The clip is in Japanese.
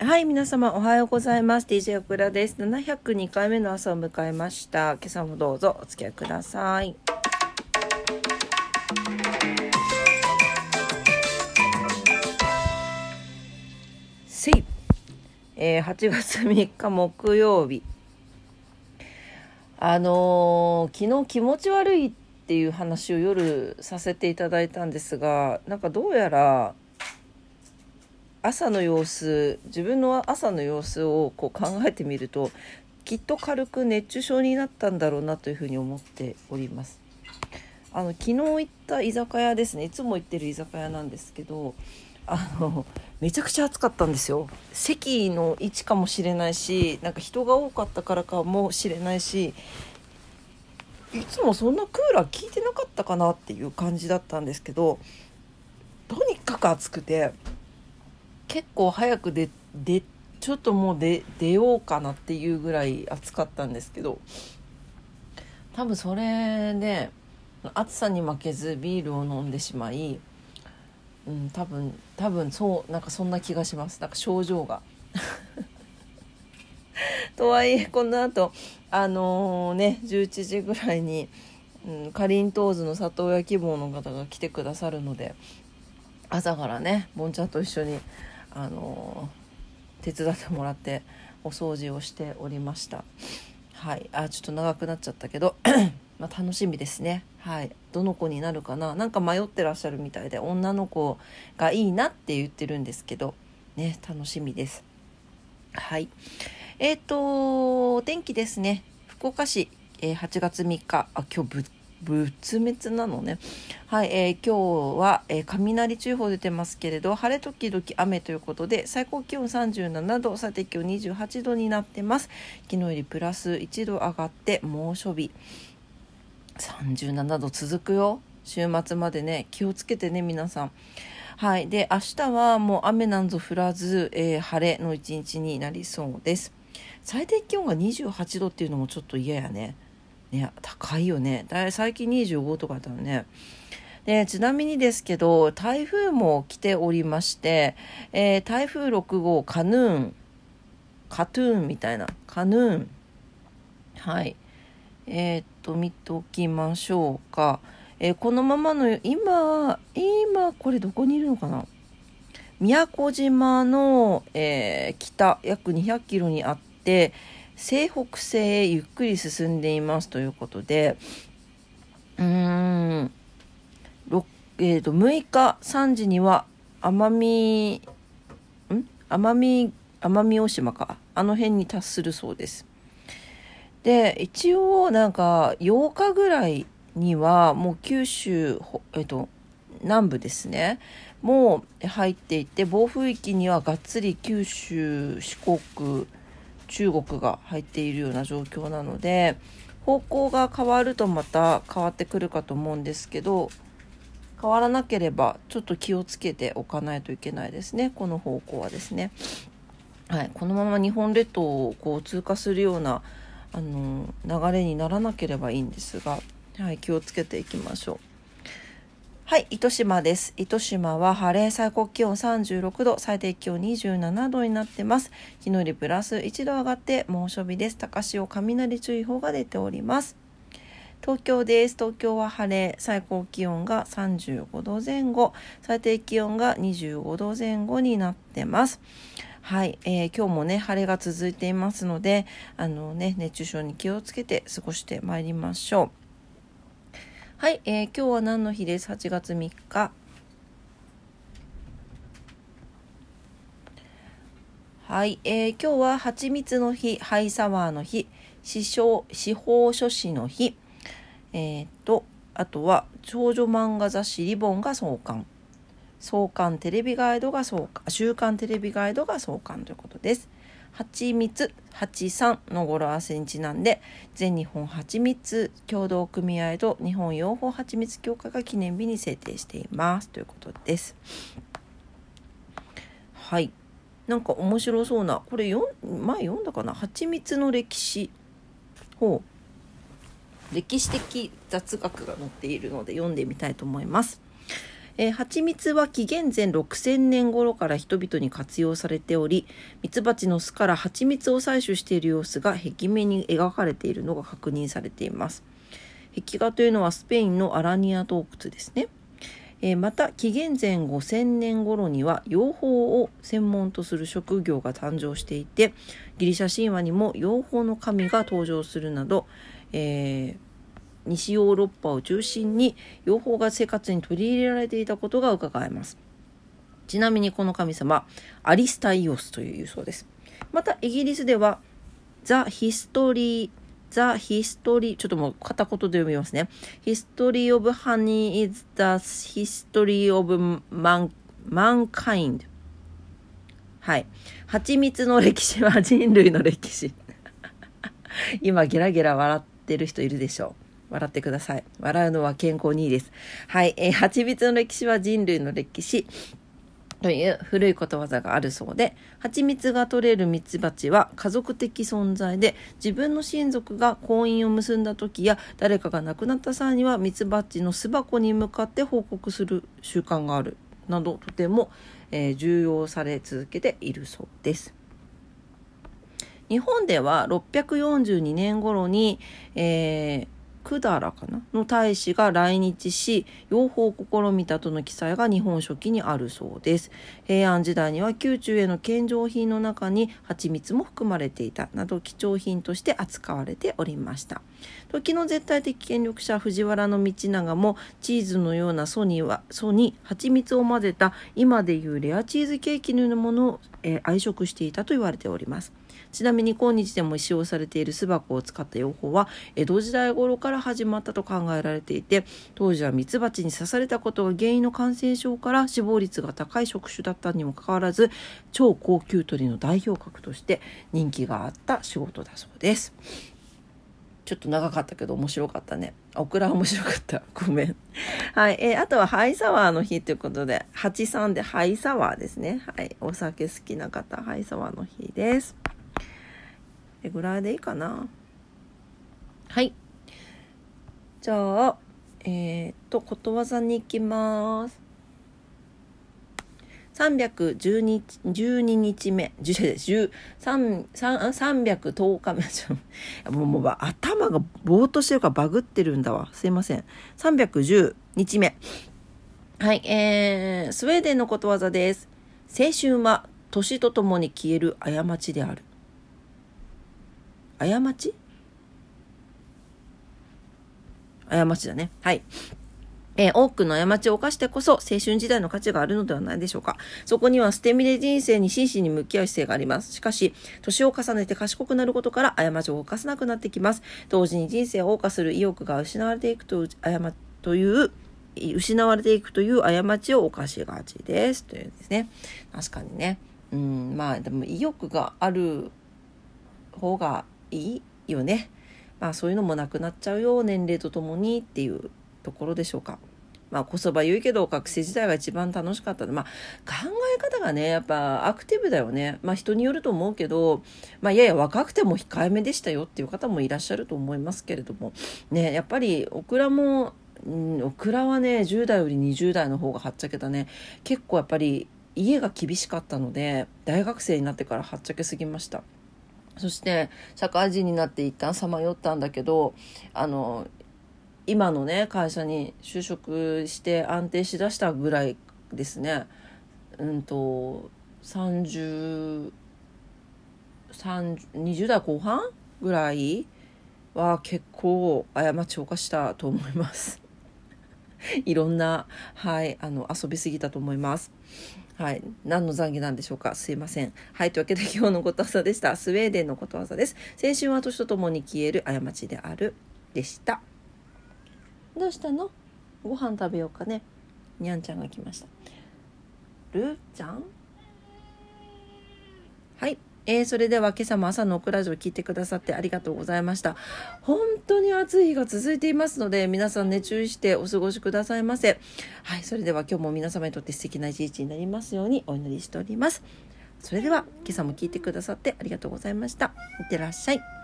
はい、皆様おはようございます。DJ オクラです。702回目の朝を迎えました。今朝もどうぞお付き合いください。せい、えー、8月3日木曜日。あのー昨日気持ち悪いっていう話を夜させていただいたんですが、なんかどうやら朝の様子自分の朝の様子をこう考えてみるときっと軽く熱中症になったんだろうなというふうに思っております。あの昨日行った居酒屋ですね。いつも行ってる居酒屋なんですけどあのめちゃくちゃ暑かったんですよ。席の位置かもしれないしなんか人が多かったからかもしれないしいつもそんなクーラー効いてなかったかなっていう感じだったんですけどとにかく暑くて結構早くででちょっともう出ようかなっていうぐらい暑かったんですけど多分それで暑さに負けずビールを飲んでしまい、うん、多分多分そうなんかそんな気がしますなんか症状が。とはいえこの後あのーね11時ぐらいに、うん、かりんとうずの里親希望の方が来てくださるので朝からねぼんちゃんと一緒にあの手伝ってもらってお掃除をしておりました。はい。あちょっと長くなっちゃったけど ま楽しみですね。はい。どの子になるかな？なんか迷ってらっしゃるみたいで女の子がいいなって言ってるんですけどね楽しみです。はい。えっ、とお天気ですね。福岡市、えー8月3日。あ今日ぶっ仏滅なのね。はい、えー今日は、えー雷注意報出てますけれど、晴れ時々雨ということで、最高気温37度、最低気温28度になってます。昨日よりプラス1度上がって猛暑日。37度続くよ。週末までね、気をつけてね、皆さん。はい。で、明日はもう雨なんぞ降らず、えー晴れの一日になりそうです。最低気温が28度っていうのもちょっと嫌やね。ね、高いよね。だい最近25とかだったのね。でちなみにですけど、台風も来ておりまして、えー台風6号、カヌーン、カトゥーンみたいな、カヌーン。はい。えーっと、見ておきましょうか。えーこのままの、今、今、これどこにいるのかな？宮古島の、えー北約200キロにあって西北西へゆっくり進んでいますということでうん、えー、と6日3時には奄美ん？奄美奄美大島か。あの辺に達するそうです。で一応なんか8日ぐらいにはもう九州、えっと、南部ですね。もう入っていて暴風域にはがっつり九州四国中国が入っているような状況なので方向が変わるとまた変わってくるかと思うんですけど変わらなければちょっと気をつけておかないといけないですねこの方向はですね。はい、このまま日本列島をこう通過するようなあの流れにならなければいいんですが、はい、気をつけていきましょう。はい、糸島です。糸島は晴れ、最高気温36度、最低気温27度になってます。昨日よりプラス1度上がって猛暑日です。高潮雷注意報が出ております。東京です。東京は晴れ、最高気温が35度前後、最低気温が25度前後になってます。はい、えー今日もね晴れが続いていますので、あのね熱中症に気をつけて過ごしてまいりましょう。はい、えー今日は何の日です ?8 月3日。はい、えー今日は蜂蜜の日、ハイサワーの日、司書司法書士の日、えーと、あとは少女漫画雑誌リボンが創刊。創刊テレビガイドが創刊、週刊テレビガイドが創刊ということです。蜂蜜83の語呂合わせにちなんで全日本蜂蜜協同組合と日本養蜂蜂蜜協会が記念日に制定していますということです。はい。なんか面白そうなこれよ前読んだかな？蜂蜜の歴史ほう歴史的雑学が載っているので読んでみたいと思います。えー、蜂蜜は紀元前6000年頃から人々に活用されておりミツバチの巣から蜂蜜を採取している様子が壁面に描かれているのが確認されています。壁画というのはスペインのアラニア洞窟ですね。えー、また紀元前5000年頃には養蜂を専門とする職業が誕生していてギリシャ神話にも養蜂の神が登場するなど、えー、西ヨーロッパを中心に養蜂が生活に取り入れられていたことが伺えます。ちなみにこの神様アリスタイオスというそうです。またイギリスではザ・ヒストリー The History ちょっともう片言で読みますね。History of Honey is the history of man, mankind はい。蜂蜜の歴史は人類の歴史。今ゲラゲラ笑ってる人いるでしょう。笑ってください。笑うのは健康にいいです。はい、えー、蜂蜜の歴史は人類の歴史。という古いことわざがあるそうで蜂蜜が取れるミツバチは家族的存在で自分の親族が婚姻を結んだ時や誰かが亡くなった際にはミツバチの巣箱に向かって報告する習慣がある。などとても、えー、重要され続けているそうです。日本では642年頃に、えー百済かなの大使が来日し養蜂を試みたとの記載が日本書紀にあるそうです。平安時代には宮中への献上品の中に蜂蜜も含まれていたなど貴重品として扱われておりました。時の絶対的権力者藤原道長もチーズのような素には素に蜂蜜を混ぜた今でいうレアチーズケーキのようなものを、えー、愛食していたと言われておりますちなみに今日でも使用されている巣箱を使った養蜂は江戸時代頃から始まったと考えられていて当時はミツバチに刺されたことが原因の感染症から死亡率が高い職種だったにもかかわらず超高級鳥の代表格として人気があった仕事だそうです。ちょっと長かったけど面白かったね。オクラ面白かった。ごめん。はい。えー、あとはハイサワーの日ということで、83でハイサワーですね。はい。お酒好きな方、ハイサワーの日です。れぐらいでいいかな？はいじゃあえー、っとことわざに行きます312日 ,12 日目。10 310日目。もうもう頭がぼーっとしてるからバグってるんだわ。すいません。310日目。はいえー、スウェーデンのことわざです。青春は年とともに消える過ちである。過ち？過ちだね。はい。えー、多くの過ちを犯してこそ青春時代の価値があるのではないでしょうか。そこには捨て身で人生に真摯に向き合う姿勢があります。しかし、年を重ねて賢くなることから過ちを犯さなくなってきます。同時に人生を謳歌する意欲が失われていくと過という失われていくという過ちを犯しがちです。というんですね。確かにね。うん、まあでも意欲がある方がいいよね。まあそういうのもなくなっちゃうよ年齢とともにっていうところでしょうか。まあこそば言うけど学生時代が一番楽しかった。まあ考え方がねやっぱアクティブだよね。まあ人によると思うけどまあやや若くても控えめでしたよっていう方もいらっしゃると思いますけれども。ねやっぱりオクラも、うん、オクラはね10代より20代の方がはっちゃけたね。結構やっぱり家が厳しかったので大学生になってからはっちゃけすぎました。そして社会人になって一旦さまよったんだけどあの今のね会社に就職して安定しだしたぐらいですねうんと30 20代後半ぐらいは結構過ちを犯したと思います いろんなはいあの遊びすぎたと思いますはい。何の懺悔なんでしょうか？すいません。はい。というわけで今日のことわざでした。スウェーデンのことわざです。青春は年とともに消える過ちである。でした。どうしたの？ご飯食べようかね。にゃんちゃんが来ました。るーちゃん？はい。えー、それでは今朝も朝のオクラジオ聞いてくださってありがとうございました。本当に暑い日が続いていますので、皆さんね、注意してお過ごしくださいませ。はい、それでは今日も皆様にとって素敵な一日になりますようにお祈りしております。それでは今朝も聞いてくださってありがとうございました。いってらっしゃい。